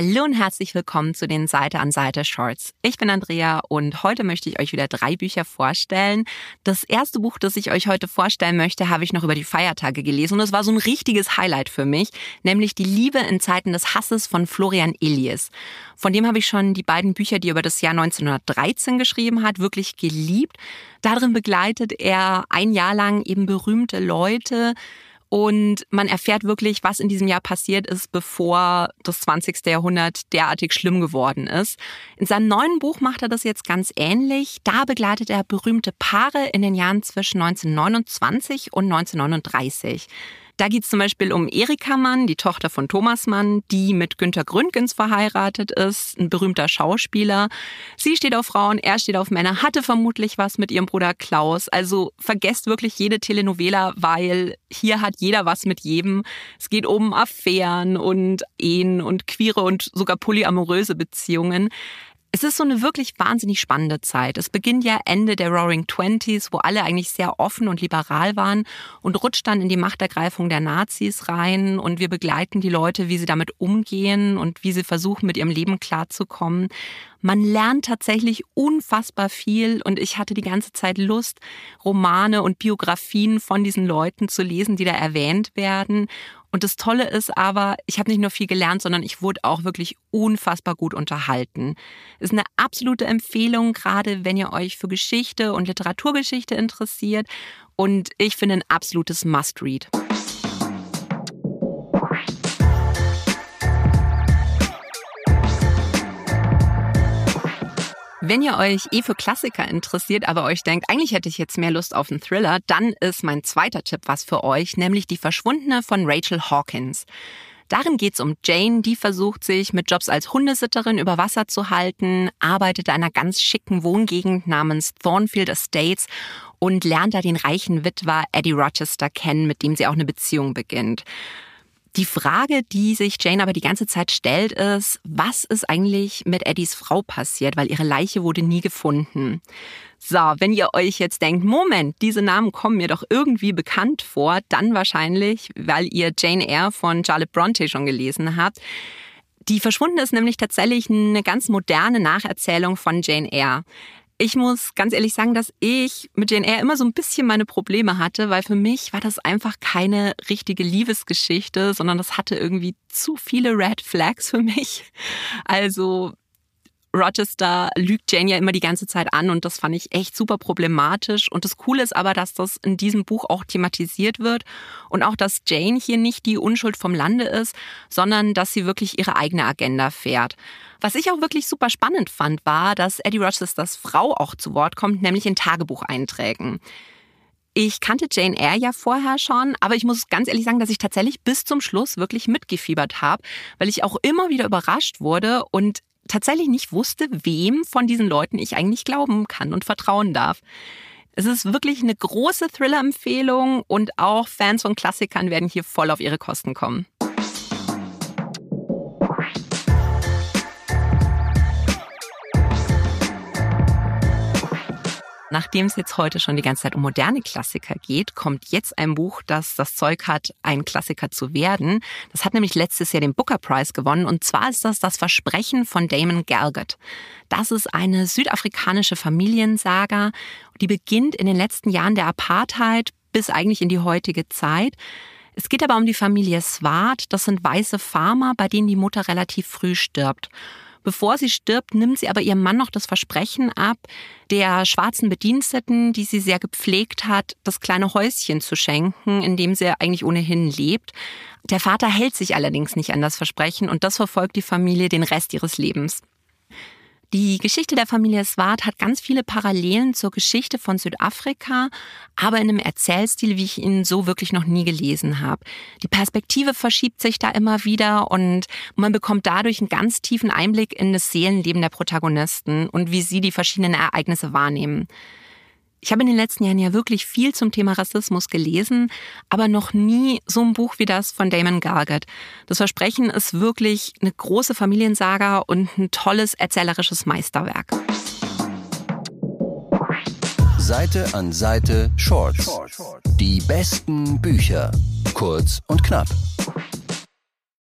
Hallo und herzlich willkommen zu den Seite an Seite Shorts. Ich bin Andrea und heute möchte ich euch wieder drei Bücher vorstellen. Das erste Buch, das ich euch heute vorstellen möchte, habe ich noch über die Feiertage gelesen und es war so ein richtiges Highlight für mich, nämlich Die Liebe in Zeiten des Hasses von Florian Illies. Von dem habe ich schon die beiden Bücher, die er über das Jahr 1913 geschrieben hat, wirklich geliebt. Darin begleitet er ein Jahr lang eben berühmte Leute, und man erfährt wirklich, was in diesem Jahr passiert ist, bevor das 20. Jahrhundert derartig schlimm geworden ist. In seinem neuen Buch macht er das jetzt ganz ähnlich. Da begleitet er berühmte Paare in den Jahren zwischen 1929 und 1939. Da geht es zum Beispiel um Erika Mann, die Tochter von Thomas Mann, die mit Günter Gründgens verheiratet ist, ein berühmter Schauspieler. Sie steht auf Frauen, er steht auf Männer, hatte vermutlich was mit ihrem Bruder Klaus. Also vergesst wirklich jede Telenovela, weil hier hat jeder was mit jedem. Es geht um Affären und Ehen und queere und sogar polyamoröse Beziehungen. Es ist so eine wirklich wahnsinnig spannende Zeit. Es beginnt ja Ende der Roaring Twenties, wo alle eigentlich sehr offen und liberal waren und rutscht dann in die Machtergreifung der Nazis rein und wir begleiten die Leute, wie sie damit umgehen und wie sie versuchen, mit ihrem Leben klarzukommen. Man lernt tatsächlich unfassbar viel und ich hatte die ganze Zeit Lust, Romane und Biografien von diesen Leuten zu lesen, die da erwähnt werden. Und das Tolle ist aber, ich habe nicht nur viel gelernt, sondern ich wurde auch wirklich unfassbar gut unterhalten. Ist eine absolute Empfehlung, gerade wenn ihr euch für Geschichte und Literaturgeschichte interessiert. Und ich finde ein absolutes Must-Read. Wenn ihr euch eh für Klassiker interessiert, aber euch denkt, eigentlich hätte ich jetzt mehr Lust auf einen Thriller, dann ist mein zweiter Tipp was für euch, nämlich Die Verschwundene von Rachel Hawkins. Darin geht es um Jane, die versucht sich mit Jobs als Hundesitterin über Wasser zu halten, arbeitet in einer ganz schicken Wohngegend namens Thornfield Estates und lernt da den reichen Witwer Eddie Rochester kennen, mit dem sie auch eine Beziehung beginnt. Die Frage, die sich Jane aber die ganze Zeit stellt, ist, was ist eigentlich mit Eddies Frau passiert, weil ihre Leiche wurde nie gefunden. So, wenn ihr euch jetzt denkt, Moment, diese Namen kommen mir doch irgendwie bekannt vor, dann wahrscheinlich, weil ihr Jane Eyre von Charlotte Bronte schon gelesen habt. Die Verschwundene ist nämlich tatsächlich eine ganz moderne Nacherzählung von Jane Eyre. Ich muss ganz ehrlich sagen, dass ich mit Jane Eyre immer so ein bisschen meine Probleme hatte, weil für mich war das einfach keine richtige Liebesgeschichte, sondern das hatte irgendwie zu viele Red Flags für mich. Also Rochester lügt Jane ja immer die ganze Zeit an und das fand ich echt super problematisch. Und das Coole ist aber, dass das in diesem Buch auch thematisiert wird und auch, dass Jane hier nicht die Unschuld vom Lande ist, sondern dass sie wirklich ihre eigene Agenda fährt. Was ich auch wirklich super spannend fand, war, dass Eddie Rochesters Frau auch zu Wort kommt, nämlich in Tagebucheinträgen. Ich kannte Jane Eyre ja vorher schon, aber ich muss ganz ehrlich sagen, dass ich tatsächlich bis zum Schluss wirklich mitgefiebert habe, weil ich auch immer wieder überrascht wurde und tatsächlich nicht wusste, wem von diesen Leuten ich eigentlich glauben kann und vertrauen darf. Es ist wirklich eine große Thriller-Empfehlung und auch Fans von Klassikern werden hier voll auf ihre Kosten kommen. Nachdem es jetzt heute schon die ganze Zeit um moderne Klassiker geht, kommt jetzt ein Buch, das das Zeug hat, ein Klassiker zu werden. Das hat nämlich letztes Jahr den Booker Prize gewonnen und zwar ist das das Versprechen von Damon Galgut. Das ist eine südafrikanische Familiensaga, die beginnt in den letzten Jahren der Apartheid bis eigentlich in die heutige Zeit. Es geht aber um die Familie Swart. Das sind weiße Farmer, bei denen die Mutter relativ früh stirbt. Bevor sie stirbt, nimmt sie aber ihrem Mann noch das Versprechen ab, der schwarzen Bediensteten, die sie sehr gepflegt hat, das kleine Häuschen zu schenken, in dem sie eigentlich ohnehin lebt. Der Vater hält sich allerdings nicht an das Versprechen und das verfolgt die Familie den Rest ihres Lebens. Die Geschichte der Familie Swart hat ganz viele Parallelen zur Geschichte von Südafrika, aber in einem Erzählstil, wie ich ihn so wirklich noch nie gelesen habe. Die Perspektive verschiebt sich da immer wieder und man bekommt dadurch einen ganz tiefen Einblick in das Seelenleben der Protagonisten und wie sie die verschiedenen Ereignisse wahrnehmen. Ich habe in den letzten Jahren ja wirklich viel zum Thema Rassismus gelesen, aber noch nie so ein Buch wie das von Damon Gargett. Das Versprechen ist wirklich eine große Familiensaga und ein tolles erzählerisches Meisterwerk. Seite an Seite Shorts. Die besten Bücher. Kurz und knapp.